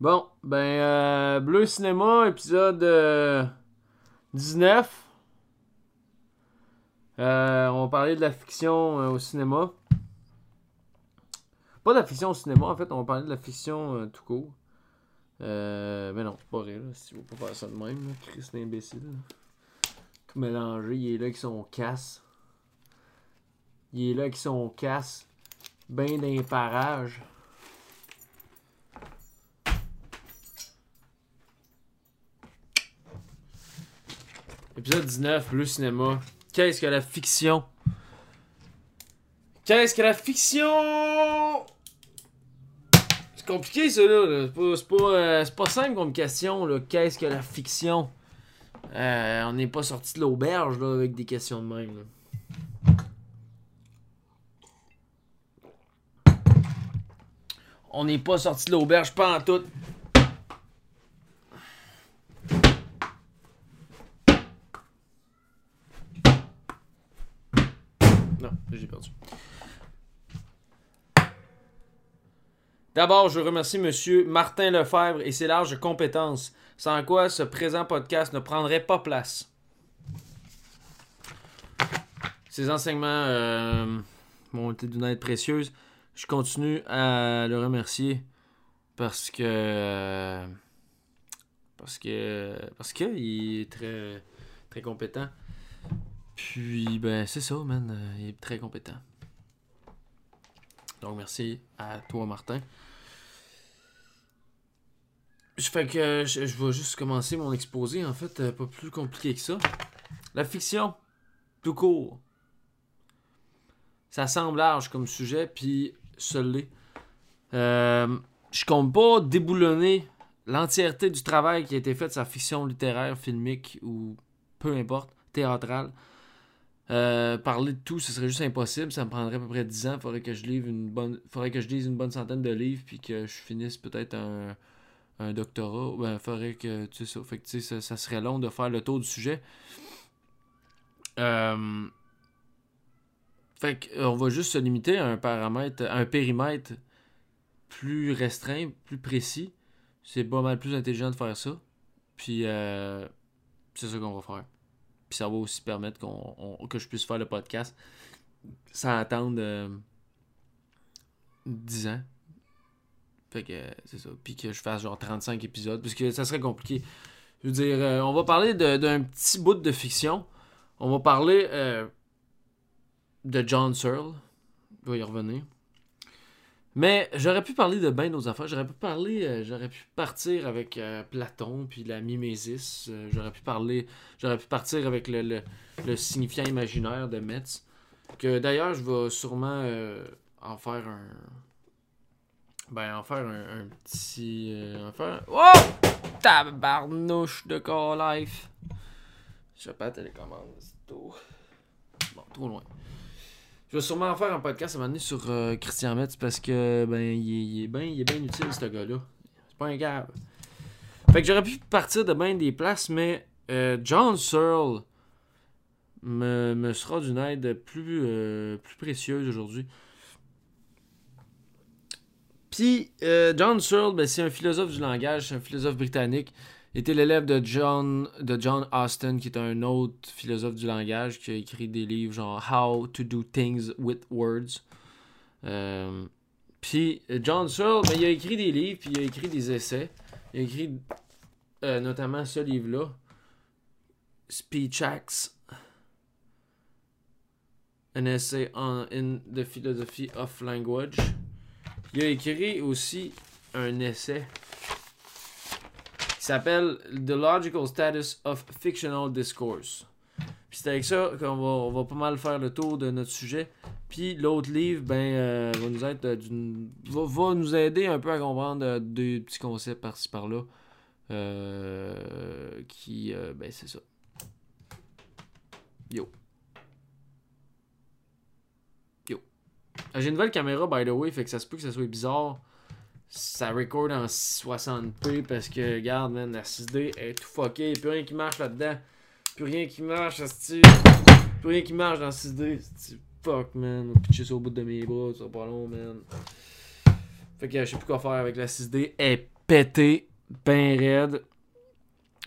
Bon, ben, euh, Bleu Cinéma, épisode euh, 19. Euh, on va parler de la fiction euh, au cinéma. Pas de la fiction au cinéma, en fait, on va parler de la fiction euh, tout court. Euh, mais non, pas vrai, là. Si veux pas faire ça de même, Chris l'imbécile. Tout mélangé, il est là avec son casse. Il est là avec son casse. Ben d'un parage. Épisode 19, Bleu Cinéma. Qu'est-ce que la fiction? Qu'est-ce que la fiction? C'est compliqué ça là. C'est pas, c'est pas, euh, pas simple comme question là. Qu'est-ce que la fiction? Euh, on n'est pas sorti de l'auberge là avec des questions de même. là. On n'est pas sorti de l'auberge, pas en tout. Non, j'ai perdu. D'abord, je remercie Monsieur Martin Lefebvre et ses larges compétences, sans quoi ce présent podcast ne prendrait pas place. Ses enseignements euh, m'ont été d'une aide précieuse. Je continue à le remercier parce que euh, parce que parce que il est très très compétent. Puis ben c'est ça, man, euh, il est très compétent. Donc merci à toi Martin. Je vais juste commencer mon exposé en fait, euh, pas plus compliqué que ça. La fiction, tout court. Ça semble large comme sujet, puis ça l'est. Euh, je compte pas déboulonner l'entièreté du travail qui a été fait de sa fiction littéraire, filmique ou peu importe, théâtrale. Euh, parler de tout, ce serait juste impossible. Ça me prendrait à peu près 10 ans. Faudrait que je livre une bonne. Faudrait que je lise une bonne centaine de livres puis que je finisse peut-être un, doctorat. Ben, faudrait que. Ça. Fait tu sais, ça, serait long de faire le tour du sujet. Euh, fait va juste se limiter à un paramètre, à un périmètre plus restreint, plus précis. C'est pas mal plus intelligent de faire ça. Puis euh, c'est ça qu'on va faire. Ça va aussi permettre qu'on, on- que je puisse faire le podcast sans attendre euh, 10 ans. Fait que euh, c'est ça. Puis que je fasse genre 35 épisodes. Puisque ça serait compliqué. Je veux dire, euh, on va parler d'un petit bout de fiction. On va parler euh, de John Searle. Je vais y revenir. Mais j'aurais pu parler de bien d'autres affaires. J'aurais pu parler, euh, j'aurais pu partir avec euh, Platon puis la mimésis. Euh, j'aurais pu parler, j'aurais pu partir avec le, le, signifiant imaginaire de Metz. Que d'ailleurs, je vais sûrement euh, en faire un. Ben, en faire un, petit. en faire. Oh! Tabarnouche de Call Life. Je pas télécommande, c'est tout. Bon, trop loin. Je vais sûrement en faire un podcast à un moment donné sur euh, Christian Metz parce que ben il est, il est bien il est bien utile ce gars-là. C'est pas un gars. Fait que j'aurais pu partir de bien des places, mais euh, John Searle me, me sera d'une aide plus, euh, plus précieuse aujourd'hui. Puis euh, John Searle, ben, c'est un philosophe du langage, c'est un philosophe britannique. Était l'élève de John, de John Austin, qui est un autre philosophe du langage, qui a écrit des livres genre How to Do Things with Words. Euh, puis John Searle, ben, il a écrit des livres, puis il a écrit des essais. Il a écrit euh, notamment ce livre-là, Speech Acts, An Essay on, in the Philosophy of Language. Il a écrit aussi un essai s'appelle The Logical Status of Fictional Discourse. Puis c'est avec ça qu'on va, on va pas mal faire le tour de notre sujet. Puis l'autre livre, ben, euh, va nous être euh, va, nous aider un peu à comprendre euh, des petits concepts par-ci par-là. Qui, ben, c'est ça. Yo. Yo. Ah, J'ai une nouvelle caméra, by the way, fait que ça se peut que ça soit bizarre. Ça record en 60p parce que, regarde, man, la 6D est tout fucké. Y'a plus rien qui marche là-dedans. Plus rien qui marche, asti. Plus rien qui marche dans 6D. asti. Fuck, man. Pitcher ça au bout de mes bras, ça pas long, man. Fait que je sais plus quoi faire avec la 6D. Elle est pété, ben raide.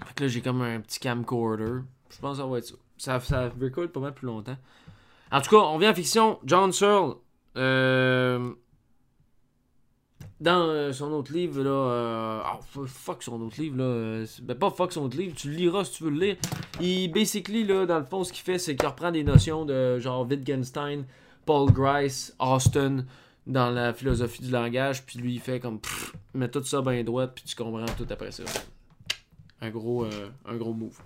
Fait que là, j'ai comme un petit camcorder. Je pense que ça va être ça. Ça, ça record pas mal plus longtemps. En tout cas, on vient en fiction. John Searle. Euh, dans euh, son autre livre, là. Oh, fuck son autre livre, là. euh, ben, pas fuck son autre livre, tu le liras si tu veux le lire. Il, basically, là, dans le fond, ce qu'il fait, c'est qu'il reprend des notions de genre Wittgenstein, Paul Grice, Austin, dans la philosophie du langage, puis lui, il fait comme. Pff, met tout ça bien droit, puis tu comprends tout après ça. Un gros, euh, un gros move.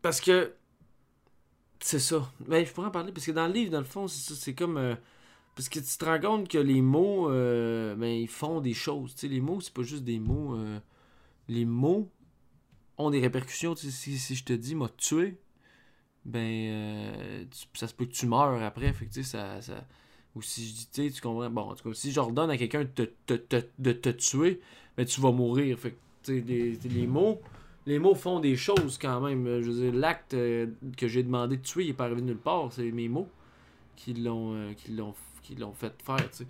Parce que. C'est ça. Mais je pourrais en parler parce que dans le livre, dans le fond, c'est ça. C'est comme. euh, parce que tu te rends compte que les mots, euh, ben, ils font des choses. Tu sais, les mots, c'est pas juste des mots. euh, les mots ont des répercussions. Si, je te dis, m'a tué, ben, euh, tu- ça se peut que tu meurs après. Fait que, ça, Ou si je dis, tu tu comprends. Bon, si j'ordonne à quelqu'un de te, te- tuer, ben, tu vas mourir. Fait que, les mots. Les mots font des choses quand même. Je veux dire, l'acte euh, que j'ai demandé de tuer, il est pas arrivé nulle part. C'est mes mots qui l'ont euh, qui l'ont qui l'ont fait faire, tu sais.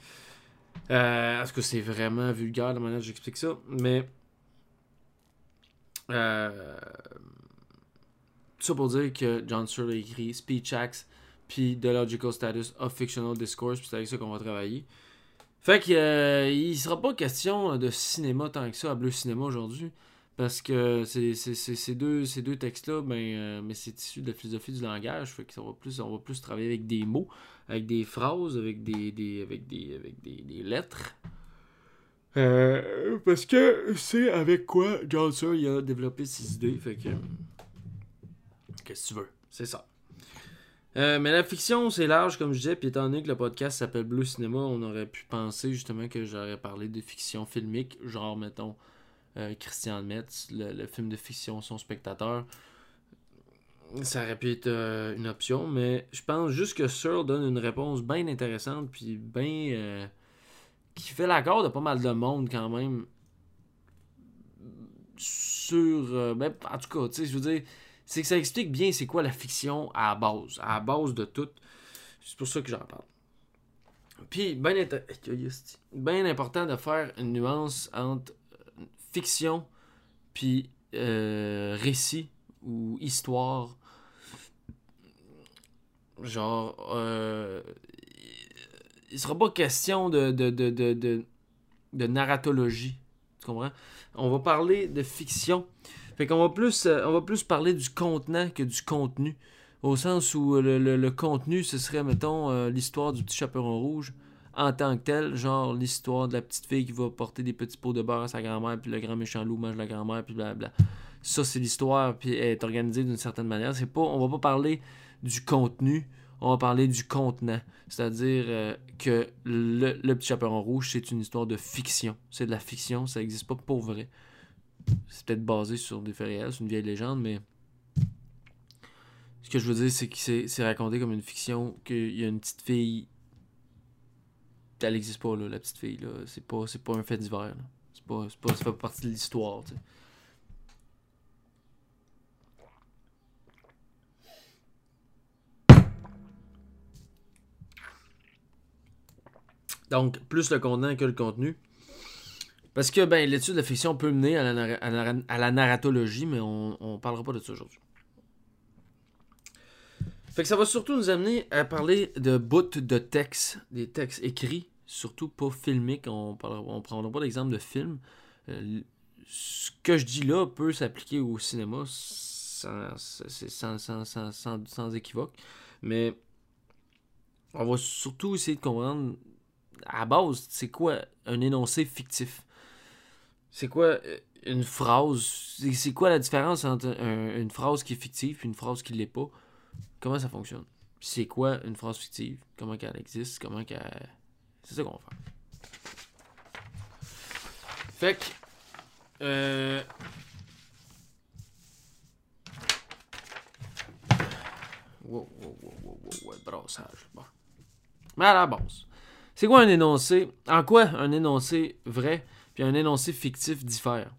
Euh, Est-ce que c'est vraiment vulgaire la manière dont j'explique ça? Mais. Euh, ça pour dire que John Searle a écrit Speech Acts puis The Logical Status of Fictional Discourse, puis c'est avec ça qu'on va travailler. Fait que euh, il sera pas question de cinéma tant que ça à Bleu Cinéma aujourd'hui. Parce que c'est, c'est- c'est- ces deux, ces deux textes-là, ben, euh, mais c'est issu de la philosophie du langage. Fait que ça va plus, on va plus travailler avec des mots, avec des phrases, avec des, des- avec des, avec des, des lettres. Euh, parce que c'est avec quoi John il a développé ses idées. Fait que. Qu'est-ce que tu veux? C'est ça. Euh, mais la fiction, c'est large, comme je disais, puis étant donné que le podcast s'appelle Bleu Cinéma, on aurait pu penser justement que j'aurais parlé de fiction filmique, genre, mettons, euh, Christian Metz, le, film de fiction Son spectateur. Ça aurait pu être euh, une option, mais je pense juste que Searle donne une réponse bien intéressante, puis bien. euh, qui fait l'accord de pas mal de monde quand même. Sur. ben, en tout cas, tu sais, je veux dire, c'est que ça explique bien c'est quoi la fiction à la base, à la base de tout. C'est pour ça que j'en parle. Puis, bien ben important de faire une nuance entre fiction puis euh, récit ou histoire. Genre, euh, il sera pas question de, de, de, de, de, narratologie. Tu comprends? On va parler de fiction. Fait qu'on va plus, euh, on va plus parler du contenant que du contenu. Au sens où le, le- le contenu, ce serait, mettons, euh, l'histoire du petit chaperon rouge en tant que tel. Genre l'histoire de la petite fille qui va porter des petits pots de beurre à sa grand-mère, puis le grand méchant loup mange la grand-mère, puis blablabla. Ça, c'est l'histoire, puis elle est organisée d'une certaine manière. C'est pas, on va pas parler du contenu, on va parler du contenant. C'est-à-dire euh, que le, le petit chaperon rouge, c'est une histoire de fiction. C'est de la fiction, ça n'existe pas pour vrai. C'est peut-être basé sur des faits réels, c'est une vieille légende, mais ce que je veux dire, c'est que c'est c'est raconté comme une fiction, qu'il y a une petite fille. Elle n'existe pas, là, la petite fille. là. C'est pas, c'est pas un fait divers. C'est pas, c'est pas, ça fait partie de l'histoire. Donc, plus le contenant que le contenu. Parce que ben, l'étude de la fiction peut mener à la, narratologie, mais on, on parlera pas de ça aujourd'hui. Fait que ça va surtout nous amener à parler de bouts de textes, des textes écrits, surtout pas filmiques. On on prendra pas d'exemple de film. Euh, ce que je dis là peut s'appliquer au cinéma sans, sans, sans, sans, équivoque. Mais on va surtout essayer de comprendre à base, c'est quoi un énoncé fictif? C'est quoi euh, une phrase? C'est quoi la différence entre un- une phrase qui est fictive et une phrase qui l'est pas? Comment ça fonctionne? C'est quoi une phrase fictive? Comment qu'elle existe? Comment qu'elle... C'est ça qu'on va faire. Fait que... Euh... Wow, wow, wow, wow, wow, ouais, brassage. Bon. Mais à la base, c'est quoi un énoncé? En quoi un énoncé vrai puis un énoncé fictif diffère?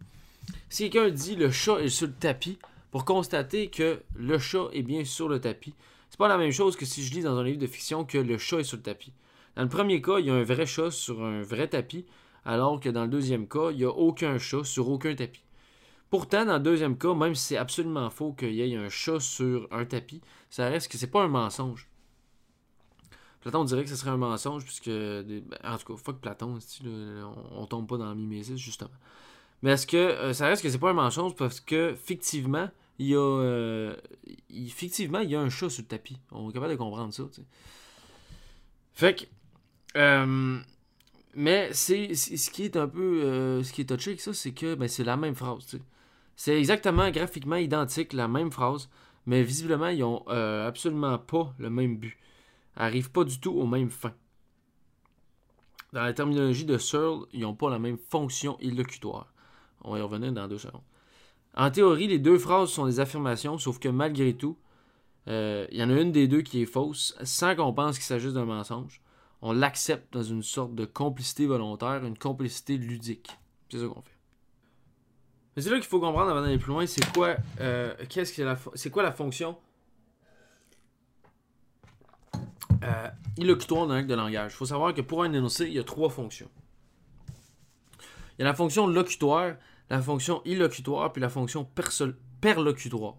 Si quelqu'un dit le chat est sur le tapis, pour constater que le chat est bien sur le tapis, c'est pas la même chose que si je lis dans un livre de fiction que le chat est sur le tapis. Dans le premier cas, il y a un vrai chat sur un vrai tapis, alors que dans le deuxième cas, il n'y a aucun chat sur aucun tapis. Pourtant, dans le deuxième cas, même si c'est absolument faux qu'il y ait un chat sur un tapis, ça reste que c'est pas un mensonge. Platon dirait que ce serait un mensonge, puisque. Ben, en tout cas, fuck Platon, on, on, tombe pas dans le mimésis, justement. Mais que euh, ça reste que c'est pas un mensonge parce que fictivement, il y a. Euh, fictivement, il y a un chat sur le tapis. On est capable de comprendre ça. Fait que. Euh, mais c'est ce qui est un peu. ce qui est touché avec ça, c'est que ben, c'est la même phrase. C'est exactement graphiquement identique, la même phrase, mais visiblement, ils ont absolument pas le même but. Ils n'arrivent pas du tout aux mêmes fins. Dans la terminologie de Searle, ils n'ont pas la même fonction illocutoire. On va y revenir dans deux secondes. En théorie, les deux phrases sont des affirmations, sauf que malgré tout, euh, il y en a une des deux qui est fausse, sans qu'on pense qu'il s'agisse d'un mensonge. On l'accepte dans une sorte de complicité volontaire, une complicité ludique. C'est ça qu'on fait. Mais c'est là qu'il faut comprendre avant d'aller plus loin, c'est quoi, euh, qu'est-ce que la, c'est quoi la fonction euh, illocutoire d'un acte de langage? Il faut savoir que pour un énoncé, il y a trois fonctions. Il y a la fonction locutoire, la fonction illocutoire, puis la fonction perlocutoire.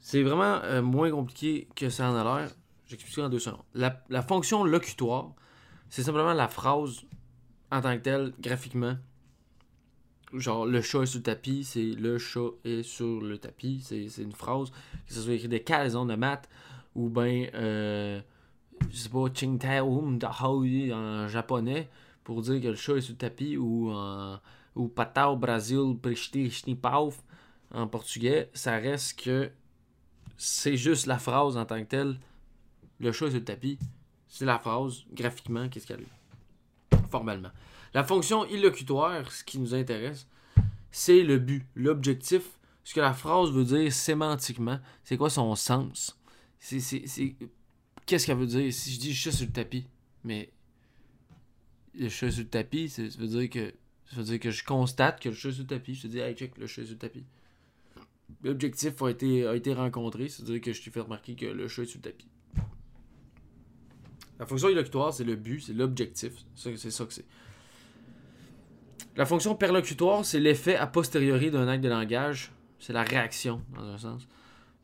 C'est vraiment euh, moins compliqué que ça en a l'air. J'explique ça en deux secondes. La, fonction locutoire, c'est simplement la phrase en tant que telle, graphiquement. Genre, le chat est sur le tapis, c'est le chat est sur le tapis. C'est une phrase, que ce soit écrit des calaisons de maths, ou bien, euh, je sais pas, Ching en japonais pour dire que le chat est sur le tapis ou en ou Brasil en portugais, ça reste que c'est juste la phrase en tant que telle. Le chat est sur le tapis. C'est la phrase, graphiquement, qu'est-ce qu'elle est? Formellement. La fonction illocutoire, ce qui nous intéresse, c'est le but, l'objectif, ce que la phrase veut dire sémantiquement, c'est quoi son sens? C'est, Qu'est-ce qu'elle veut dire? Si je dis je suis sur le tapis, mais le chat sur le tapis, ça veut dire que ça veut dire que je constate que le chat sur le tapis. Je te dis, hey, check, le chat sur le tapis. L'objectif a été, a été rencontré, c'est-à-dire que je t'ai fait remarquer que le chat est sur le tapis. La fonction illocutoire, c'est le but, c'est l'objectif. C'est ça que c'est. La fonction perlocutoire, c'est l'effet a posteriori d'un acte de langage. C'est la réaction, dans un sens.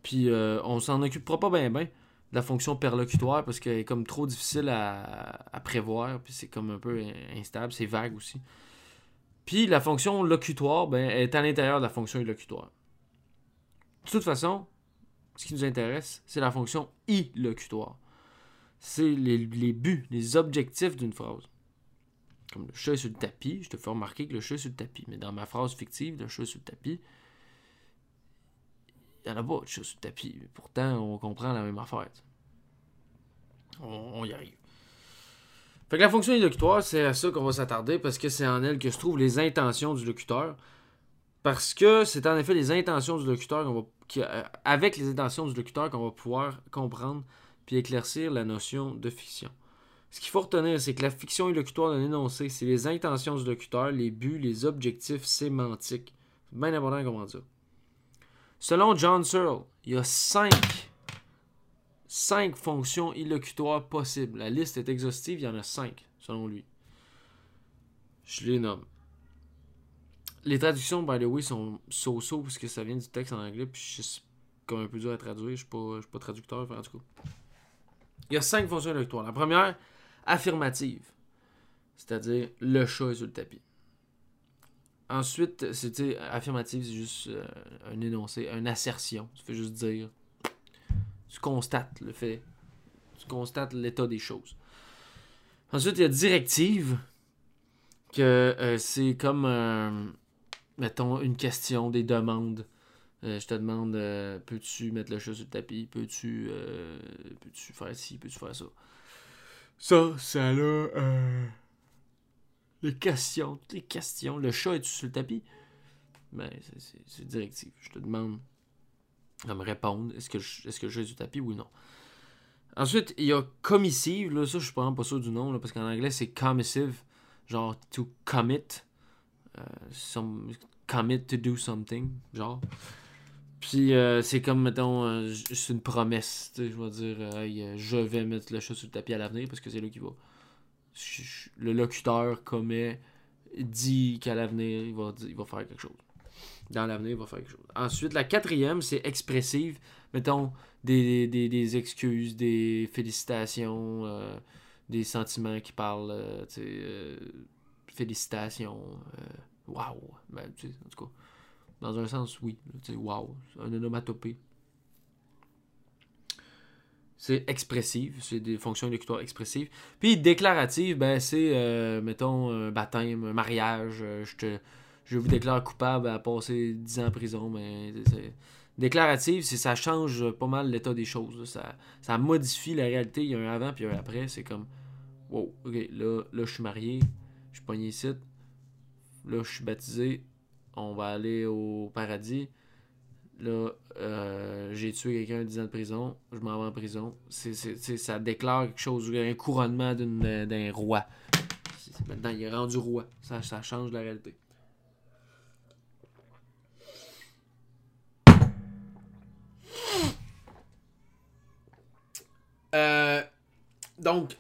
Puis euh, on s'en occupera pas bien, bien la fonction perlocutoire parce qu'elle est comme trop difficile à, prévoir, puis c'est comme un peu instable, c'est vague aussi. Puis la fonction locutoire ben, est à l'intérieur de la fonction illocutoire. De toute façon, ce qui nous intéresse, c'est la fonction illocutoire. C'est les, buts, les objectifs d'une phrase. Comme le chat sur le tapis, je te fais remarquer que le chat sur le tapis. Mais dans ma phrase fictive, le chat sur le tapis, il n'y en a pas de chat sur le tapis. Pourtant, on comprend la même affaire. On, y arrive. Fait que la fonction illocutoire, c'est à ça qu'on va s'attarder parce que c'est en elle que se trouvent les intentions du locuteur. Parce que c'est en effet les intentions du locuteur qu'on va. Euh, avec les intentions du locuteur qu'on va pouvoir comprendre puis éclaircir la notion de fiction. Ce qu'il faut retenir, c'est que la fiction illocutoire d'un énoncé, c'est les intentions du locuteur, les buts, les objectifs sémantiques. C'est bien important de comprendre ça. Selon John Searle, il y a cinq cinq fonctions illocutoires possibles. La liste est exhaustive, il y en a cinq, selon lui. Je les nomme. Les traductions, by the way, sont so-so parce que ça vient du texte en anglais, puis c'est comme un peu dur à traduire. Je suis pas, suis pas traducteur, en tout cas. Il y a cinq fonctions illocutoires. La première, affirmative. C'est-à-dire, le chat est sur le tapis. Ensuite, c'était affirmative, c'est juste euh, un énoncé, une assertion. Ça fait juste dire tu constates le fait. Tu constates l'état des choses. Ensuite, il y a directive, que euh, c'est comme, euh, mettons, une question, des demandes. Euh, je te demande, peux-tu mettre le chat sur le tapis? Peux-tu peux faire ci? Peux-tu faire ça? Ça, ça là, les questions, toutes les questions. Le chat est-tu sur le tapis? Ben, c'est directive. Je te demande à me répondre est-ce que, je, est-ce que je du tapis ou non. Ensuite, il y a commissive, là, ça je suis vraiment pas sûr du nom, parce qu'en anglais c'est commissive, genre to commit, euh, some, commit to do something, genre. Puis euh, c'est comme, mettons, euh, c'est une promesse, je vais dire, je vais mettre le chat sur le tapis à l'avenir parce que c'est là qu'il va. le locuteur commet, dit qu'à l'avenir, il va, il va faire quelque chose. Dans l'avenir, il va faire quelque chose. Ensuite, la quatrième, c'est expressive. Mettons des, des, excuses, des félicitations, euh, des sentiments qui parlent, euh, euh, félicitations, waouh. Ben, en tout cas, dans un sens, oui. Waouh. Un onomatopée. C'est expressive, c'est des fonctions élocutoires expressives. Puis déclarative, ben c'est, mettons, un baptême, un mariage, je te je vous déclare coupable à passer 10 ans en prison, mais déclarative, c'est ça change pas mal l'état des choses. Ça, ça modifie la réalité. Il y a un avant puis un après. C'est comme Wow, ok, là, là je suis marié, je suis pogné ici, là je suis baptisé, on va aller au paradis. Là, euh, j'ai tué quelqu'un 10 ans de prison, je m'en vais en prison. C'est, ça déclare quelque chose, un couronnement d'un roi. maintenant, il est rendu roi. Ça, ça change la réalité. Euh, donc,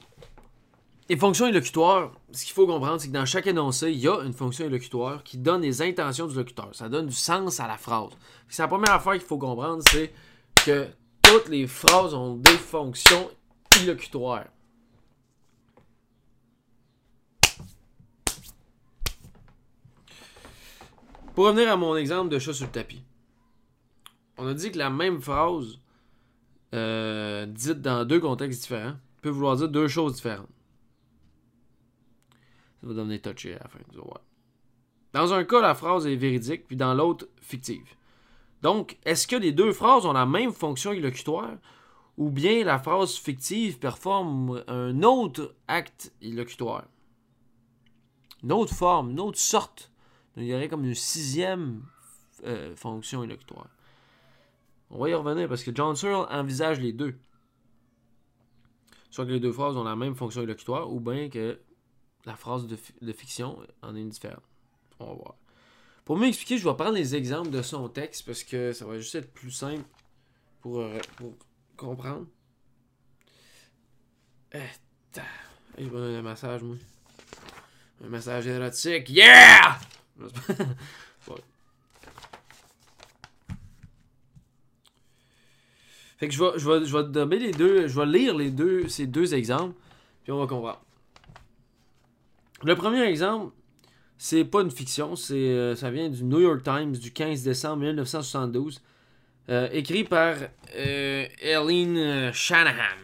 les fonctions élocutoires, ce qu'il faut comprendre, c'est que dans chaque énoncé, il y a une fonction élocutoire qui donne les intentions du locuteur. Ça donne du sens à la phrase. C'est la première affaire qu'il faut comprendre, c'est que toutes les phrases ont des fonctions élocutoires. Pour revenir à mon exemple de chat sur le tapis, on a dit que la même phrase, euh, dite dans deux contextes différents, peut vouloir dire deux choses différentes. Ça va devenir touché à la fin. Dans un cas, la phrase est véridique, puis dans l'autre, fictive. Donc, est-ce que les deux phrases ont la même fonction élocutoire ou bien la phrase fictive performe un autre acte élocutoire? Une autre forme, une autre sorte. Il y aurait comme une sixième euh, fonction élocutoire. On va y revenir parce que John Searle envisage les deux. Soit que les deux phrases ont la même fonction élocutoire ou bien que la phrase de, fiction en est une différente. On va voir. Pour m'expliquer, je vais prendre les exemples de son texte parce que ça va juste être plus simple pour, euh, comprendre. Eh, je vais donner un massage, moi. Un massage érotique. Yeah! Fait que je vais, donner les deux, je vais lire les deux, ces deux exemples, puis on va comprendre. Le premier exemple, c'est pas une fiction, c'est euh, ça vient du New York Times du 15 décembre 1972, euh, écrit par euh, Eileen Shanahan.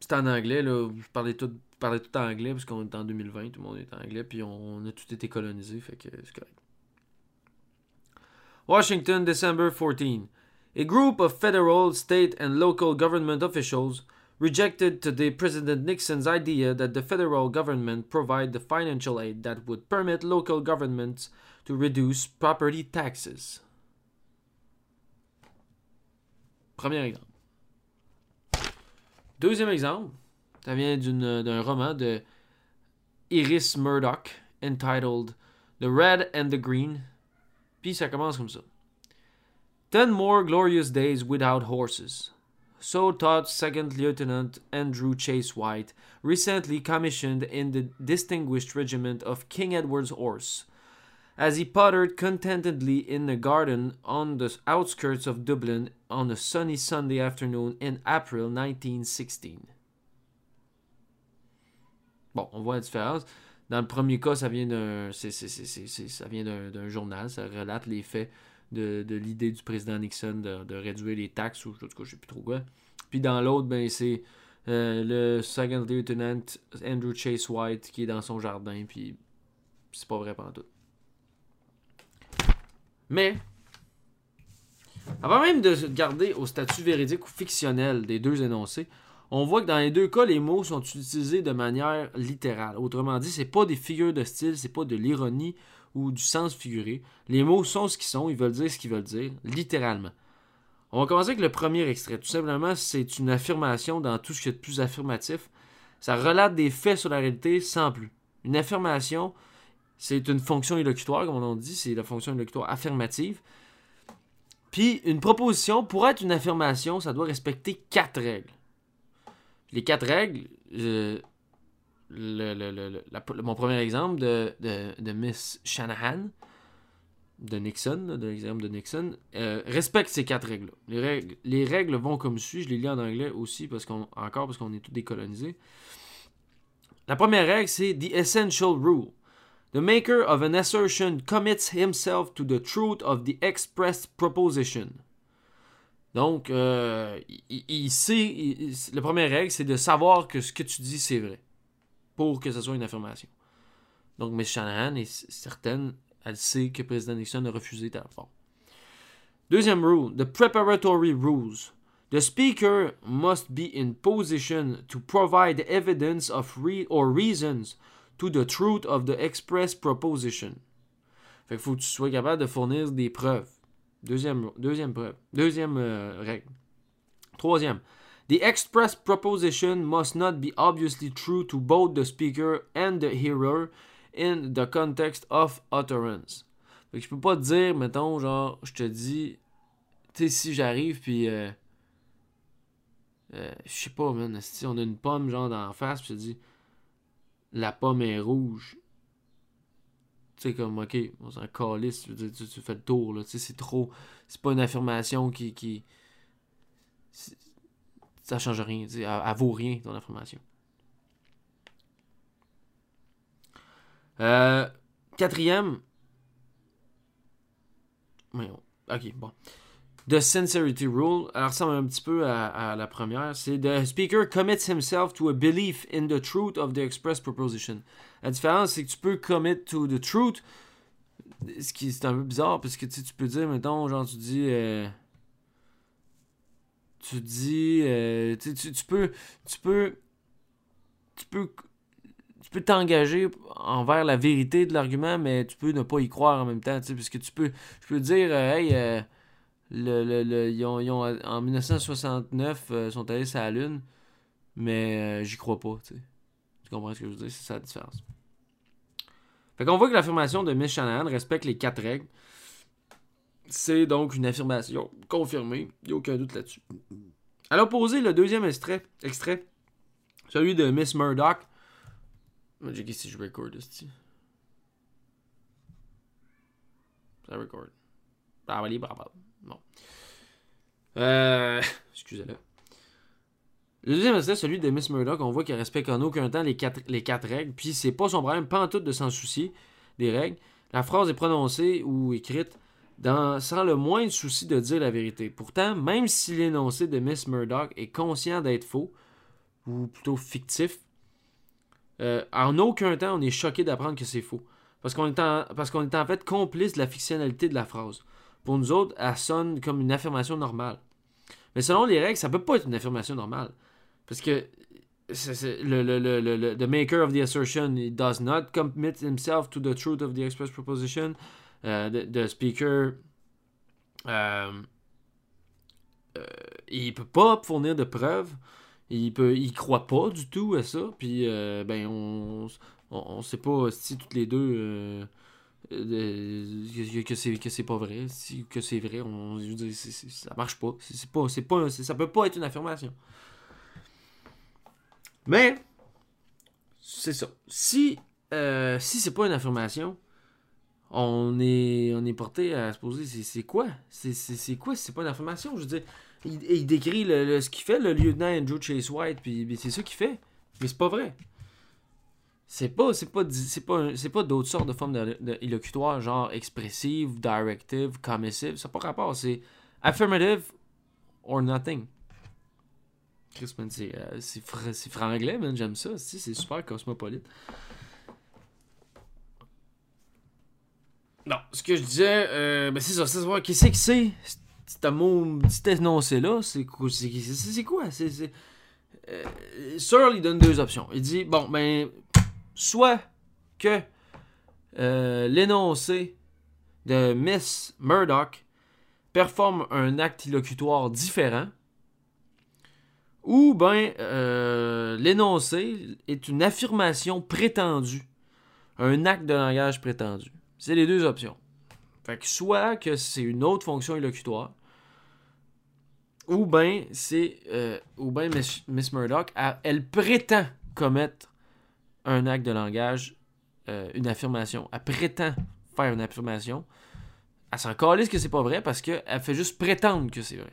C'est en anglais, là. Je parlais tout, tout en anglais parce qu'on est en 2020, tout le monde est en anglais, puis on, a tout été colonisé, fait que c'est correct. Washington, December 14. A group of federal, state, and local government officials rejected today President Nixon's idea that the federal government provide the financial aid that would permit local governments to reduce property taxes. Premier exemple. Deuxième exemple, ça vient d'un roman de Iris Murdoch entitled The Red and the Green. Puis ça commence comme ça. Ten more glorious days without horses. So thought Second Lieutenant Andrew Chase White, recently commissioned in the Distinguished Regiment of King Edward's Horse, as he pottered contentedly in a garden on the outskirts of Dublin on a sunny Sunday afternoon in April 1916. Bon, on voit la différence. Dans le premier cas, ça vient d'un, ça vient d'un journal, ça relate les faits de, l'idée du président Nixon de, réduire les taxes ou en tout cas, je sais plus trop quoi. Puis dans l'autre, ben c'est euh, le second lieutenant Andrew Chase White qui est dans son jardin, puis c'est pas vrai pendant tout. Mais, avant même de garder au statut véridique ou fictionnel des deux énoncés, on voit que dans les deux cas, les mots sont utilisés de manière littérale. Autrement dit, c'est pas des figures de style, c'est pas de l'ironie ou du sens figuré. Les mots sont ce qu'ils sont, ils veulent dire ce qu'ils veulent dire, littéralement. On va commencer avec le premier extrait. Tout simplement, c'est une affirmation dans tout ce qui est de plus affirmatif. Ça relate des faits sur la réalité sans plus. Une affirmation, c'est une fonction élocutoire, comme on dit, c'est la fonction élocutoire affirmative. Puis, une proposition, pour être une affirmation, ça doit respecter quatre règles. Les quatre règles, euh, mon premier exemple de, de, de Miss Shanahan, de Nixon, de l'exemple de Nixon, euh, respecte ces quatre règles. Les règles, les règles vont comme suit. Je les lis en anglais aussi, parce qu'on, encore parce qu'on est tous décolonisés. La première règle, c'est The Essential Rule. The maker of an assertion commits himself to the truth of the expressed proposition. Donc, euh, il, sait. il- la première règle, c'est de savoir que ce que tu dis, c'est vrai. Pour que ce soit une affirmation. Donc, Miss Shanahan est certaine, elle sait que président Nixon a refusé ta forme. Deuxième rule, the preparatory rules. The speaker must be in position to provide evidence of re or reasons to the truth of the express proposition. Fait qu'il faut que tu sois capable de fournir des preuves. Deuxième, deuxième preuve. Deuxième euh, règle. Troisième. The express proposition must not be obviously true to both the speaker and the hearer in the context of utterance. Fait que je peux pas te dire, mettons, genre, je te dis, tu sais, si j'arrive puis euh, euh, je sais pas, man, si on a une pomme genre la face, puis je te dis, la pomme est rouge. Tu sais, comme, ok, on s'en calisse, dire, tu, tu fais le tour, là, tu sais, c'est trop, c'est pas une affirmation qui, qui ça change rien, elle, elle vaut rien, ton affirmation. Euh, quatrième, ok, bon. The Sincerity Rule, elle ressemble un petit peu à, la première. C'est The speaker commits himself to a belief in the truth of the express proposition. La différence, c'est que tu peux commit to the truth, ce qui est un peu bizarre, parce que tu peux dire, mettons, genre, tu dis. euh, tu dis. euh, tu, tu- peux. Tu peux. Tu peux. Tu peux t'engager envers la vérité de l'argument, mais tu peux ne pas y croire en même temps, tu sais, parce que tu peux. Je peux dire, euh, hey, euh, le, le, le- ils ont, ils ont, en 1969, euh, sont allés sur la Lune, mais j'y crois pas. Tu comprends ce que je veux dire? C'est ça la différence. Fait qu'on voit que l'affirmation de Miss Shanahan respecte les quatre règles. C'est donc une affirmation confirmée. Il n'y a aucun doute là-dessus. À l'opposé, le deuxième extrait, extrait celui de Miss Murdoch. J'ai si je record. Ça record. Bon. Euh. Excusez-le. Le deuxième extrait, celui de Miss Murdoch, on voit qu'elle respecte en aucun temps les quatre, les quatre règles, puis c'est pas son problème, pas en tout de s'en soucier des règles. La phrase est prononcée ou écrite sans le moindre souci de dire la vérité. Pourtant, même si l'énoncé de Miss Murdoch est conscient d'être faux, ou plutôt fictif, euh, en aucun temps on est choqué d'apprendre que c'est faux. Parce qu'on est, est en fait complice de la fictionnalité de la phrase. Pour nous autres, elle sonne comme une affirmation normale. Mais selon les règles, ça peut pas être une affirmation normale. Parce que le, maker of the assertion he does not commit himself to the truth of the express proposition. Uh, the, the speaker euh, euh, il peut pas fournir de preuves. Il peut il croit pas du tout à ça. Puis euh, ben on, on, sait pas si toutes les deux euh, euh, que, c'est que c'est pas vrai. Si que c'est vrai, on je ça marche pas. C'est pas c'est pas ça peut pas être une affirmation. Mais, c'est ça. Si, euh, si c'est pas une affirmation, on est, on est porté à se poser c'est, quoi? C'est, quoi c'est pas une affirmation Je veux dire, il, décrit le, ce qu'il fait, le lieutenant Andrew Chase White, puis c'est ça qu'il fait. Mais c'est pas vrai. C'est pas, pas, c'est pas, pas d'autres sortes de formes de, de genre expressive, directive, commissive. Ça n'a pas rapport. C'est affirmative or nothing. Chris, c'est, euh, c'est, fr- c'est franglais, j'aime ça. C'est super cosmopolite. Non, ce que je disais, euh, ben c'est ça, c'est savoir qu'est-ce que c'est, cet énoncé-là, c'est quoi, c'est. Euh, Searle, il donne deux options. Il dit, bon, ben, soit que euh, l'énoncé de Miss Murdoch performe un acte illocutoire différent, ou ben euh, l'énoncé est une affirmation prétendue, un acte de langage prétendu. C'est les deux options. Fait que soit que c'est une autre fonction illocutoire, ou bien c'est euh, ou bien Miss, Murdoch, elle, elle prétend commettre un acte de langage, euh, une affirmation. Elle prétend faire une affirmation. Elle s'en calisse que c'est pas vrai parce qu'elle fait juste prétendre que c'est vrai.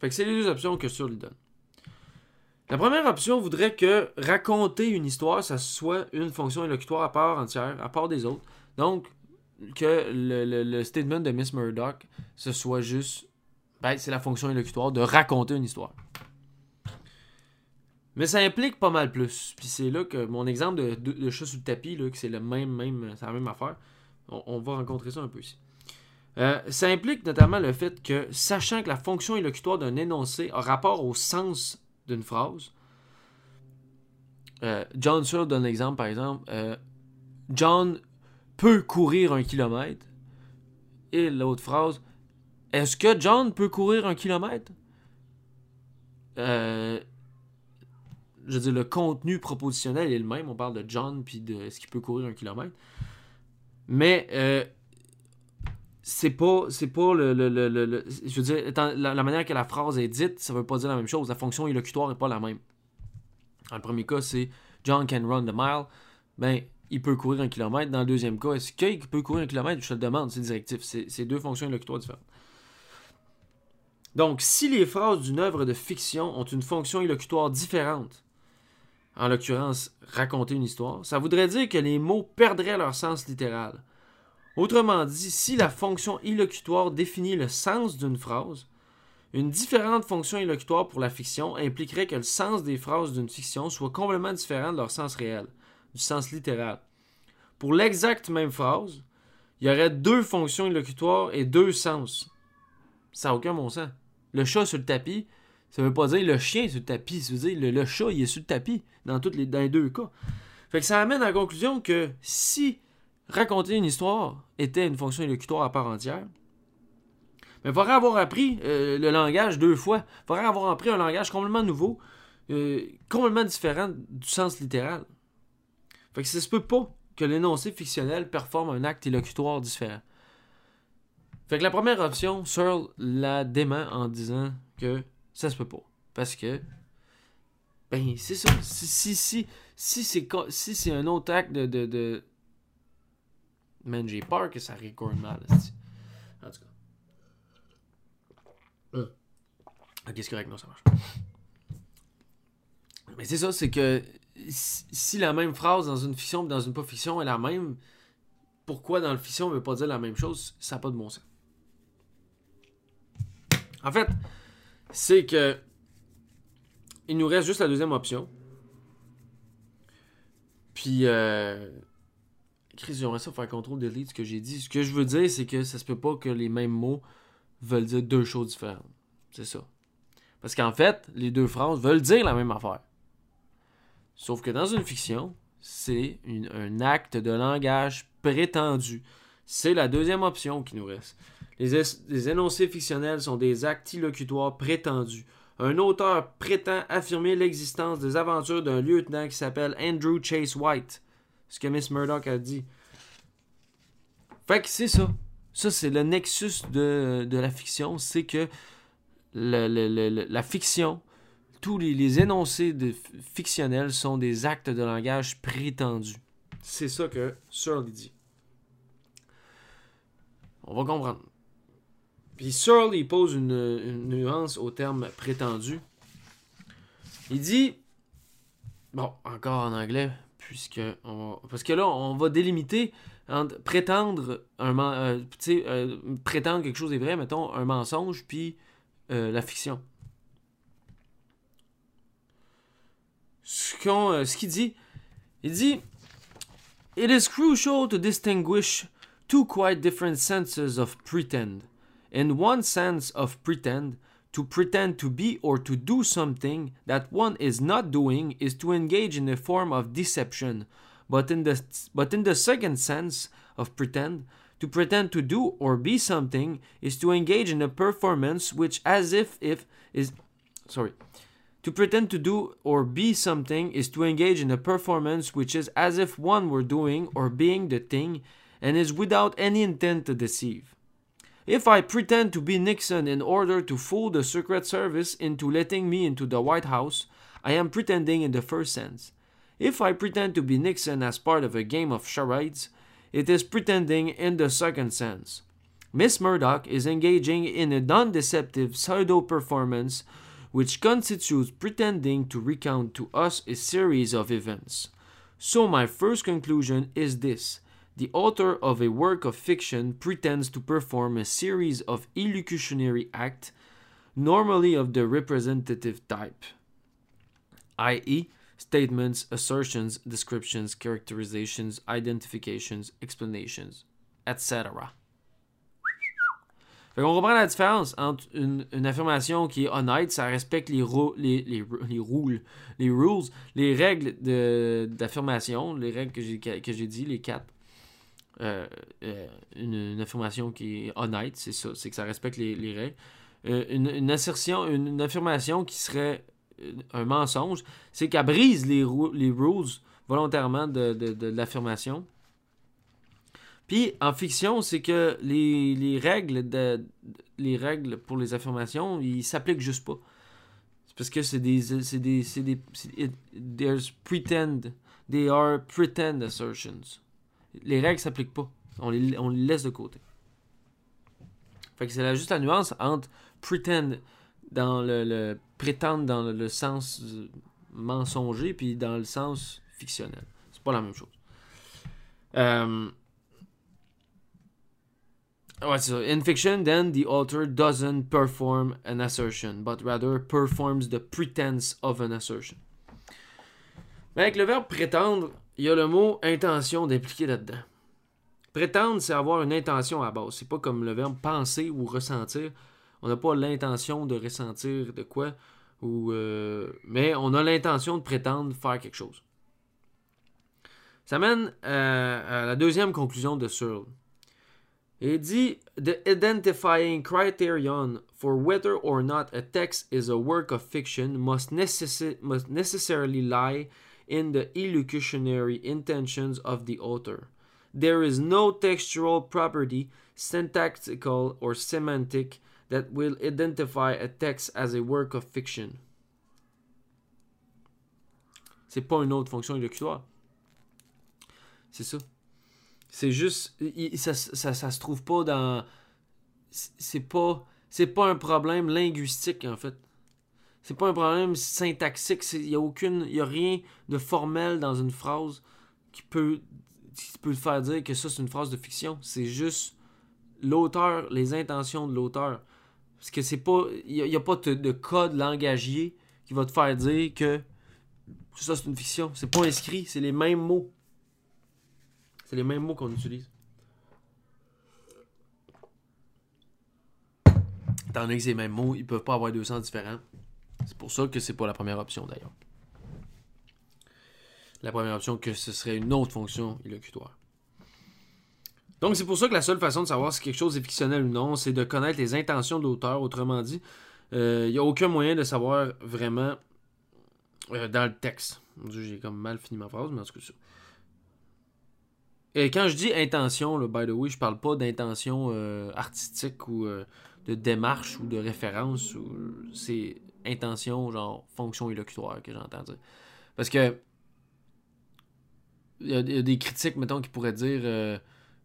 Fait que c'est les deux options que Sur lui donne. La première option voudrait que raconter une histoire, ça soit une fonction élocutoire à part entière, à part des autres. Donc, que le, statement de Miss Murdoch, ce soit juste, ben, c'est la fonction élocutoire de raconter une histoire. Mais ça implique pas mal plus. Puis c'est là que mon exemple de, de, de chat sous le tapis, là, que c'est le même, même, la même affaire, on, on va rencontrer ça un peu ici. Euh, ça implique notamment le fait que, sachant que la fonction élocutoire d'un énoncé a rapport au sens d'une phrase, euh, John Searle donne l'exemple, par exemple, euh, John peut courir un kilomètre. Et l'autre phrase, est-ce que John peut courir un kilomètre? Euh, je veux dire, le contenu propositionnel est le même. On parle de John puis de est-ce qu'il peut courir un kilomètre. Mais c'est pas c'est pas le, le- le- le- je veux dire étant- la, manière que la phrase est dite ça veut pas dire la même chose. La fonction élocutoire est pas la même. Dans le premier cas c'est John can run the mile. Ben il peut courir un kilomètre. Dans le deuxième cas est-ce qu'il peut courir un kilomètre? Je te le demande c'est directif. C'est c'est deux fonctions élocutoires différentes. Donc si les phrases d'une œuvre de fiction ont une fonction élocutoire différente en l'occurrence raconter une histoire ça voudrait dire que les mots perdraient leur sens littéral Autrement dit, si la fonction élocutoire définit le sens d'une phrase, une différente fonction élocutoire pour la fiction impliquerait que le sens des phrases d'une fiction soit complètement différent de leur sens réel, du sens littéral. Pour l'exacte même phrase, il y aurait deux fonctions élocutoires et deux sens. Ça n'a aucun bon sens. Le chat sur le tapis, ça veut pas dire le chien sur le tapis, ça veut dire le, le chat, il est sur le tapis, dans, toutes les, deux cas. Fait ça amène à la conclusion que si raconter une histoire était une fonction élocutoire à part entière, mais il faudrait avoir appris euh, le langage deux fois. Il faudrait avoir appris un langage complètement nouveau, euh, complètement différent du sens littéral. Fait que ça se peut pas que l'énoncé fictionnel performe un acte élocutoire différent. Fait que la première option, Searle la dément en disant que ça se peut pas. Parce que, ben, c'est ça. Si, si, si, si c'est un autre acte de- Man, j'ai peur que ça record mal. En tout cas. Hum. Ok, c'est correct, non, ça marche. Mais c'est ça, c'est que si la même phrase dans une fiction et dans une pas fiction est la même, pourquoi dans le fiction ne veut pas dire la même chose, ça n'a pas de bon sens. En fait, c'est que il nous reste juste la deuxième option. Puis, euh, Chris, j'aimerais ça faire contrôle delete ce que j'ai dit. Ce que je veux dire, c'est que ça se peut pas que les mêmes mots veulent dire deux choses différentes. C'est ça. Parce qu'en fait, les deux phrases veulent dire la même affaire. Sauf que dans une fiction, c'est un acte de langage prétendu. C'est la deuxième option qui nous reste. Les, es- les énoncés fictionnels sont des actes illocutoires prétendus. Un auteur prétend affirmer l'existence des aventures d'un lieutenant qui s'appelle Andrew Chase White. Ce que Miss Murdoch a dit. Fait que c'est ça. Ça, c'est le nexus de, la fiction. C'est que la fiction, tous les, énoncés fictionnels sont des actes de langage prétendus. C'est ça que Searle dit. On va comprendre. Puis Searle, il pose une nuance au terme prétendu. Il dit, bon, encore en anglais, puisque parce que là, on va délimiter entre prétendre un euh, euh, prétendre quelque chose est vrai, mettons, un mensonge, puis euh, la fiction. Ce qu'on, euh, ce qu'il dit, il dit It is crucial to distinguish two quite different senses of pretend. In one sense of pretend, to pretend to be or to do something that one is not doing is to engage in a form of deception. But in the but in the second sense of pretend, to pretend to do or be something is to engage in a performance which as if if is sorry. To pretend to do or be something is to engage in a performance which is as if one were doing or being the thing, and is without any intent to deceive. If I pretend to be Nixon in order to fool the Secret Service into letting me into the White House, I am pretending in the first sense. If I pretend to be Nixon as part of a game of charades, it is pretending in the second sense. Miss Murdoch is engaging in a non deceptive pseudo performance which constitutes pretending to recount to us a series of events. So, my first conclusion is this the author of a work of fiction pretends to perform a series of illocutionary acts, normally of the representative type, i.e., statements, assertions, descriptions, characterizations, identifications, explanations, etc. Fait qu'on comprend la différence entre une, affirmation qui est honnête, ça respecte les, les, les, les, rules, les rules, les règles d'affirmation, les règles que j'ai dit, les quatre. Euh, euh, une, une, affirmation qui est honnête, c'est ça, c'est que ça respecte les, les règles. Euh, une, assertion, une, affirmation qui serait un mensonge, c'est qu'elle brise les, les rules volontairement de, de, l'affirmation. Puis en fiction, c'est que les, les, règles de, les règles pour les affirmations, ils s'appliquent juste pas. C'est parce que c'est des c'est des c'est des there's pretend they are pretend assertions. Les règles s'appliquent pas. On les, on les laisse de côté. Fait c'est juste la nuance entre pretend dans le, prétendre dans le, sens mensonger puis dans le sens fictionnel. C'est pas la même chose. Euh. In fiction, then, the author doesn't perform an assertion, but rather performs the pretense of an assertion. Avec le verbe prétendre, il y a le mot intention d'impliquer là-dedans. Prétendre, c'est avoir une intention à base. C'est pas comme le verbe penser ou ressentir. On n'a pas l'intention de ressentir de quoi, ou, euh, mais on a l'intention de prétendre faire quelque chose. Ça mène à, à la deuxième conclusion de Searle. Il dit The identifying criterion for whether or not a text is a work of fiction must necessarily lie in the illocutionary intentions of the author. There is no textual property, syntactical or semantic, that will identify a text as a work of fiction. C'est pas une autre fonction illocutoire. C'est ça. C'est juste. ça, ça, ça, se trouve pas dans. C'est pas. C'est pas un problème linguistique, en fait. C'est pas un problème syntaxique. Il n'y a a rien de formel dans une phrase qui peut. qui peut faire dire que ça, c'est une phrase de fiction. C'est juste l'auteur, les intentions de l'auteur. Parce que c'est pas. Il n'y a, pas de, de, code langagier qui va te faire dire que ça, c'est une fiction. C'est pas inscrit, c'est les mêmes mots. C'est les mêmes mots qu'on utilise. Étant donné que ces mêmes mots, ils peuvent pas avoir deux sens différents. C'est pour ça que c'est pas la première option d'ailleurs. La première option que ce serait une autre fonction illocutoire. Donc c'est pour ça que la seule façon de savoir si quelque chose est fictionnel ou non, c'est de connaître les intentions de l'auteur. Autrement dit, il euh, n'y a aucun moyen de savoir vraiment euh, dans le texte. J'ai comme mal fini ma phrase, mais en tout cas. Et quand je dis intention, by the way, je parle pas d'intention euh, artistique ou de démarche ou de référence. C'est intention, genre fonction élocutoire que j'entends dire. Parce que il y, a des critiques, mettons, qui pourraient dire euh,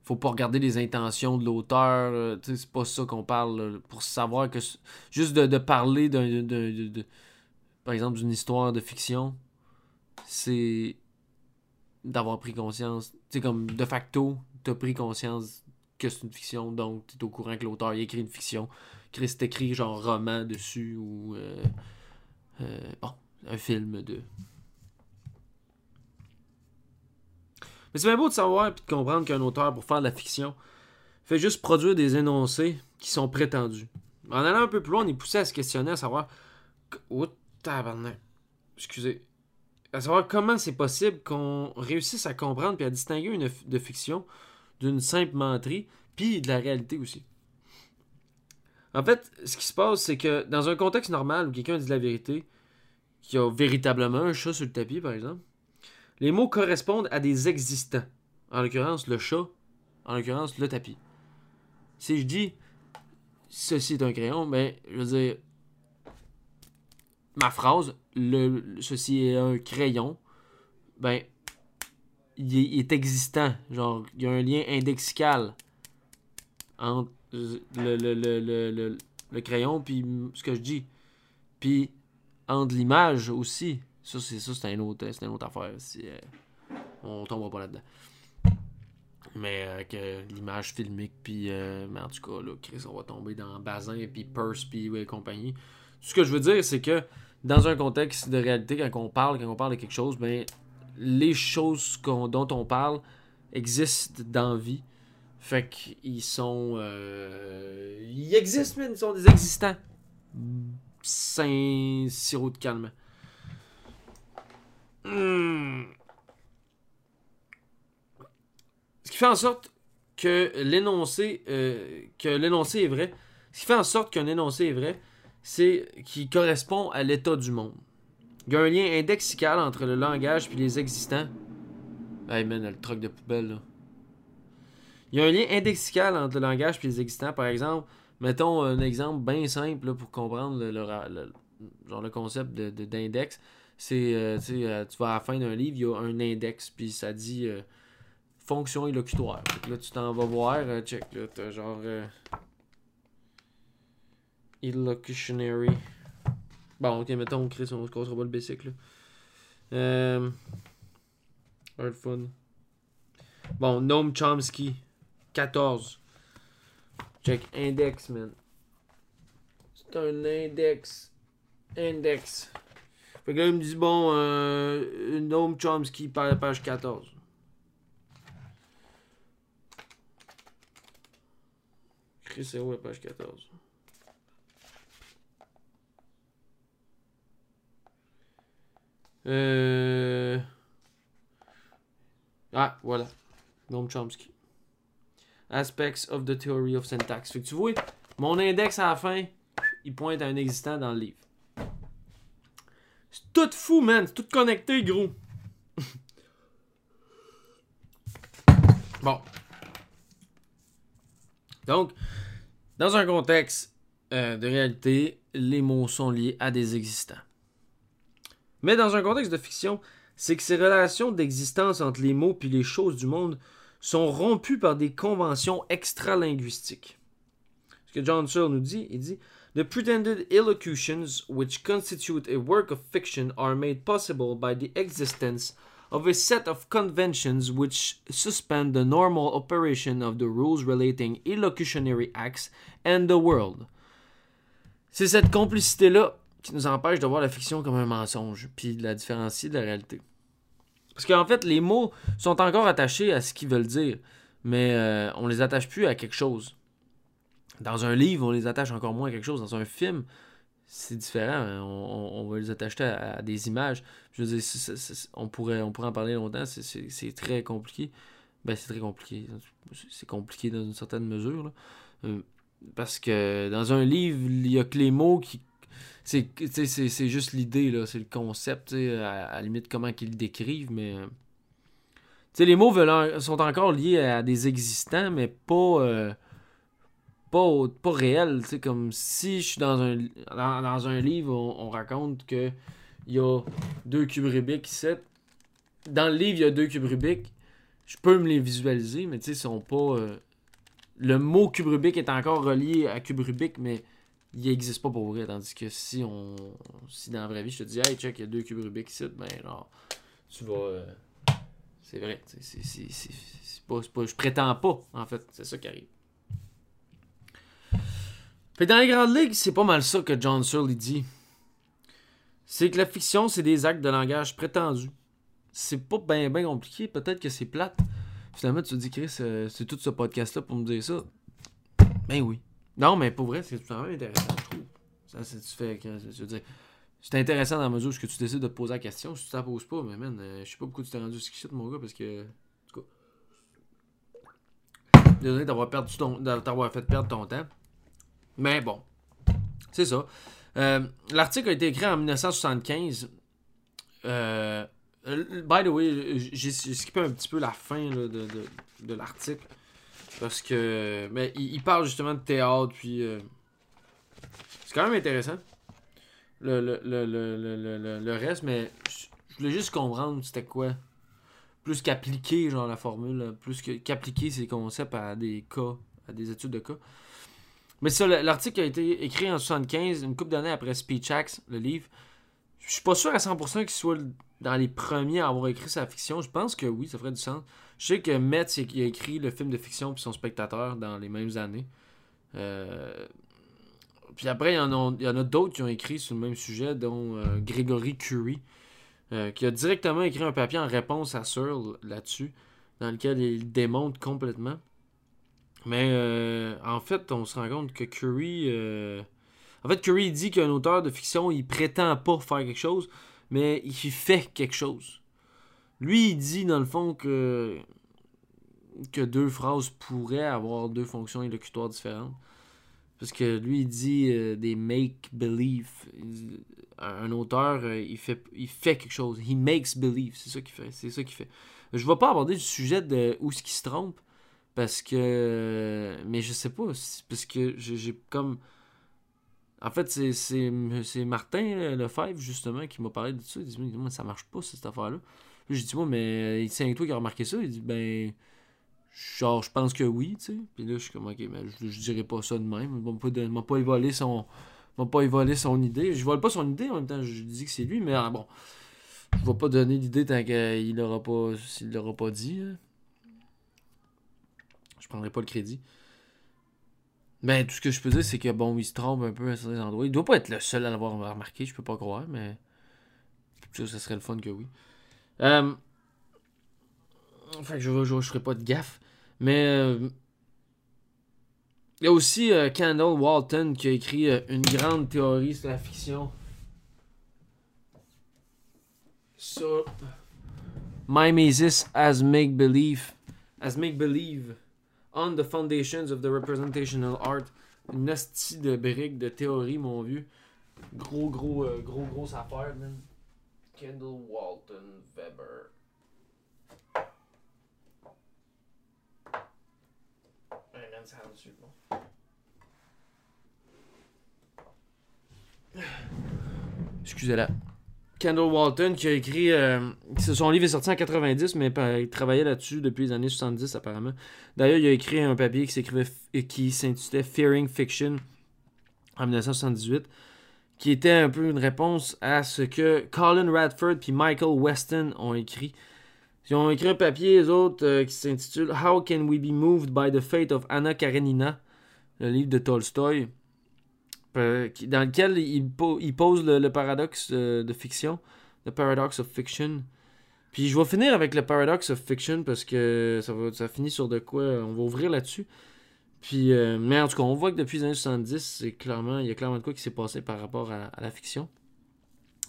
faut pas regarder les intentions de l'auteur. c'est pas ça qu'on parle. pour savoir que. Juste de, parler d'un. Par exemple, d'une histoire de fiction, c'est d'avoir pris conscience. Tu sais, comme de facto, t'as pris conscience que c'est une fiction, donc t'es au courant que l'auteur a écrit une fiction. Chris écrit genre roman dessus ou. Euh, euh, un film de. Mais c'est bien beau de savoir et de comprendre qu'un auteur, pour faire de la fiction, fait juste produire des énoncés qui sont prétendus. En allant un peu plus loin, on est poussé à se questionner, à savoir. Oh. Excusez à savoir comment c'est possible qu'on réussisse à comprendre et à distinguer une fiction d'une simple menterie, puis de la réalité aussi. En fait, ce qui se passe, c'est que dans un contexte normal où quelqu'un dit la vérité, qui a véritablement un chat sur le tapis, par exemple, les mots correspondent à des existants. En l'occurrence, le chat en l'occurrence le tapis. Si je dis ceci est un crayon, ben, je veux dire, ma phrase, le, ceci est un crayon, ben, il est, existant. Genre, il y a un lien indexical entre le, le, le, le crayon puis ce que je dis. Puis, entre l'image aussi. Ça, c'est ça, c'est un autre, une autre affaire. Euh, on tombera pas là-dedans. Mais euh, que l'image filmique, puis euh, en tout cas, là, Chris, on va tomber dans Bazin, puis Purse, puis ouais, compagnie. Ce que je veux dire, c'est que dans un contexte de réalité, quand on parle, quand on parle de quelque chose, ben, les choses dont on parle existent dans vie. Fait qu'ils sont. Euh, ils existent, mais ils sont des existants. Saint sirop de calme. Hmm. Ce qui fait en sorte que l'énoncé euh, est vrai. Ce fait en sorte qu'un énoncé est vrai, c'est qu'il correspond à l'état du monde. Il y a un lien indexical entre le langage et les existants. Hey man, le truc de poubelle là. Il y a un lien indexical entre le langage et les existants. Par exemple, mettons un exemple bien simple pour comprendre le, genre le concept d'index. De, c'est, euh, euh, tu vas à la fin d'un livre, il y a un index, puis ça dit euh, fonction élocutoire. là, tu t'en vas voir, check, là, t'as genre illocutionary. Bon, ok, mettons, on crée son, pas le basic, là. Euh, fun. Bon, Noam Chomsky. 14. Check index, man. C'est un index. Index. Fait que là, il me dit, bon, euh, Noam Chomsky, page 14. c'est où la page 14? Euh... Ah, voilà. Noam Chomsky. Aspects of the Theory of Syntax. Fait que tu vois, mon index à la fin, il pointe à un existant dans le livre. C'est tout fou, man. C'est tout connecté, gros. bon. Donc, dans un contexte euh, de réalité, les mots sont liés à des existants. Mais dans un contexte de fiction, c'est que ces relations d'existence entre les mots puis les choses du monde sont rompus par des conventions extra-linguistiques. Ce que John Searle nous dit, il dit The pretended illocutions which constitute a work of fiction are made possible by the existence of a set of conventions which suspend the normal operation of the rules relating illocutionary acts and the world. C'est cette complicité-là qui nous empêche de voir la fiction comme un mensonge, puis de la différencier de la réalité. Parce qu'en fait, les mots sont encore attachés à ce qu'ils veulent dire, mais euh, on les attache plus à quelque chose. Dans un livre, on les attache encore moins à quelque chose. Dans un film, c'est différent. Hein. On, va les attacher à, des images. Je veux dire, on, pourrait, on pourrait en parler longtemps. C'est très compliqué. Ben, c'est très compliqué. C'est compliqué dans une certaine mesure. Euh, parce que dans un livre, il n'y a que les mots qui c'est juste l'idée, là, c'est le concept, à, la limite comment qu'ils le décrivent, mais... Euh, les mots sont encore liés à des existants, mais pas... Euh, pas, pas réels, comme si je suis dans un, dans, un livre, on, raconte que il y a deux cubes Rubik ici. Dans le livre, il y a deux cubes Rubik. Je peux me les visualiser, mais tu sais, sont pas... Euh, le mot cube Rubik est encore relié à cube Rubik, mais il n'existe pas pour vrai. Tandis que si on si dans la vraie vie, je te dis, hey, check, il y a deux cubes Rubik ici, ben alors, tu vas. Euh, c'est vrai. C'est pas, pas, je prétends pas, en fait. C'est ça qui arrive. Puis dans les grandes ligues, c'est pas mal ça que John Searle dit. C'est que la fiction, c'est des actes de langage prétendus. C'est pas bien ben compliqué, peut-être que c'est plate. Finalement, tu te dis, Chris, euh, c'est tout ce podcast-là pour me dire ça. Ben oui. Non, mais pour vrai, c'est tout à intéressant, je trouve. Ça, c'est, tu fais, dire, c'est intéressant dans la mesure où tu décides de te poser la question. Si tu t'en poses pas, mais man, euh, je sais pas pourquoi tu t'es rendu jusqu'ici, mon gars, parce que. En tout cas. Désolé d'avoir, perdu ton, d'avoir fait perdre ton temps. Mais bon. C'est ça. Euh, l'article a été écrit en 1975. Euh, by the way, j'ai skippé un petit peu la fin de, de l'article. Parce que. Mais il, parle justement de théâtre, puis. Euh, c'est quand même intéressant. Le, le, le, le, le reste, mais je voulais juste comprendre c'était quoi. Plus qu'appliquer, genre, la formule. Plus qu'appliquer ces concepts à des cas, à des études de cas. Mais ça, l'article a été écrit en 75, une couple d'années après Speech Acts, le livre. Je suis pas sûr à 100% qu'il soit dans les premiers à avoir écrit sa fiction. Je pense que oui, ça ferait du sens. Je sais que Metz a écrit le film de fiction puis son spectateur dans les mêmes années. Euh, puis après, il y en a, d'autres qui ont écrit sur le même sujet, dont euh, Gregory Curie, euh, qui a directement écrit un papier en réponse à Searle là-dessus, dans lequel il démonte complètement. Mais en fait, on se rend compte que Curie. En fait, Curie dit qu'un auteur de fiction, il prétend pas faire quelque chose, mais il fait quelque chose. Lui, il dit dans le fond que, deux phrases pourraient avoir deux fonctions élocutoires différentes. Parce que lui, il dit euh, des make-believe. Un auteur, euh, il, fait, il fait quelque chose. He makes believe. C'est ça qu'il fait. C'est ça qu'il fait. Je ne vais pas aborder le sujet de où ce qu'il se trompe. Parce que. Mais je sais pas. Parce que j'ai comme. En fait, c'est Martin Lefebvre, justement, qui m'a parlé de ça. Il dit mais Ça marche pas, cette affaire-là. J'ai dit, moi, mais c'est toi qui as remarqué ça. Il dit, ben, genre, je pense que oui, tu sais. Puis là, je suis comme, ok, mais je, dirais pas ça de même. Il m'a pas, évolué son. m'a pas évolué son idée. Je vole pas son idée, en même temps, je dis que c'est lui, mais ah, bon. Je vais pas donner l'idée tant qu'il l'aura pas. S'il l'aura pas dit. Hein. Je prendrai pas le crédit. Ben, tout ce que je peux dire, c'est que bon, il se trompe un peu à certains endroits. Il doit pas être le seul à l'avoir remarqué, je peux pas croire, mais. Ça, ça serait le fun que oui. Euh, je, je, ferai pas de gaffe. Mais euh, il y a aussi euh, Kendall Walton qui a écrit une grande théorie sur la fiction. Sur Mimesis as make believe, as make believe on the foundations of the representational art. Une hostie de briques de théorie, mon vieux. Gros, gros, gros, gros affaire, man. Kendall Walton Weber. Excusez-la. Kendall Walton qui a écrit. Euh, son livre est sorti en 90, mais il travaillait là-dessus depuis les années 70 apparemment. D'ailleurs, il a écrit un papier qui s'écrivait qui s'intitulait Fearing Fiction en 1978 qui était un peu une réponse à ce que Colin Radford puis Michael Weston ont écrit. Ils ont écrit un papier, les autres, euh, qui s'intitule How Can We Be Moved by the Fate of Anna Karenina, le livre de Tolstoy, euh, dans lequel il, pose le, paradoxe euh, de fiction, le paradox of fiction. Puis je vais finir avec le paradox of fiction parce que ça finit sur de quoi on va ouvrir là-dessus. Puis, euh, mais en tout cas, on voit que depuis les années 70, c'est clairement, il y a clairement de quoi qui s'est passé par rapport à, la fiction.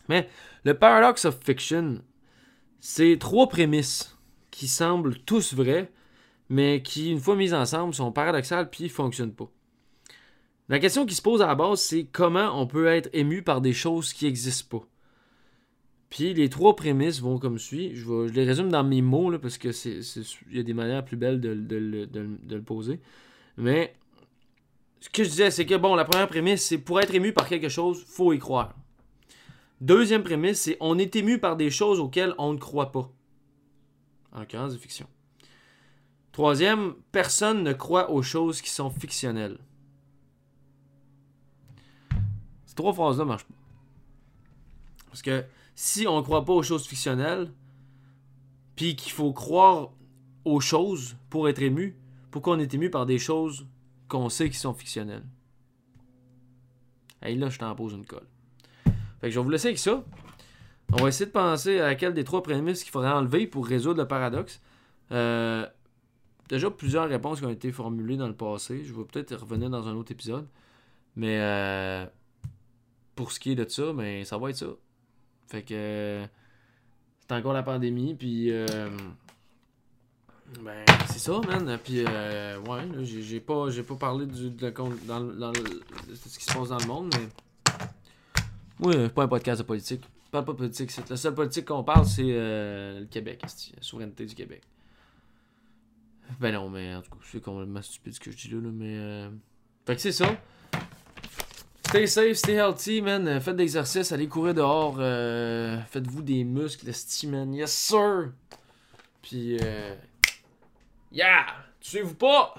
Mais le paradox of fiction, c'est trois prémices qui semblent tous vraies, mais qui, une fois mises ensemble, sont paradoxales puis ne fonctionnent pas. La question qui se pose à la base, c'est comment on peut être ému par des choses qui n'existent pas. Puis les trois prémices vont comme suit. Je, les résume dans mes mots là, parce que c'est, il y a des manières plus belles de le poser. Mais ce que je disais, c'est que bon, la première prémisse, c'est pour être ému par quelque chose, faut y croire. Deuxième prémisse, c'est on est ému par des choses auxquelles on ne croit pas. En l'occurrence de fiction. Troisième, personne ne croit aux choses qui sont fictionnelles. Ces trois phrases-là marchent pas. Parce que si on ne croit pas aux choses fictionnelles, puis qu'il faut croire aux choses pour être ému, pourquoi on est ému par des choses qu'on sait qui sont fictionnelles? Et là, je t'en pose une colle. Fait que je vais vous laisser avec ça. On va essayer de penser à laquelle des trois prémices qu'il faudrait enlever pour résoudre le paradoxe. Euh, déjà, plusieurs réponses qui ont été formulées dans le passé. Je vais peut-être revenir dans un autre épisode. Mais euh, pour ce qui est de ça, mais ben, ça va être ça. Fait que c'est encore la pandémie, puis euh, ben, c'est ça, man. Puis, euh, ouais, j'ai pas, pas parlé du, de, dans, dans ce qui se passe dans le monde, mais. Oui, pas un podcast de politique. Pas de politique. La seule politique qu'on parle, c'est euh, le Québec, la souveraineté du Québec. Ben non, mais en tout cas, c'est complètement stupide ce que je dis là, là mais. Euh... Fait que c'est ça. Stay safe, stay healthy, man. Faites d'exercice, allez courir dehors. Faites-vous des muscles, sti, man. Yes, sir! Puis, euh... Yeah! Tuez-vous pas!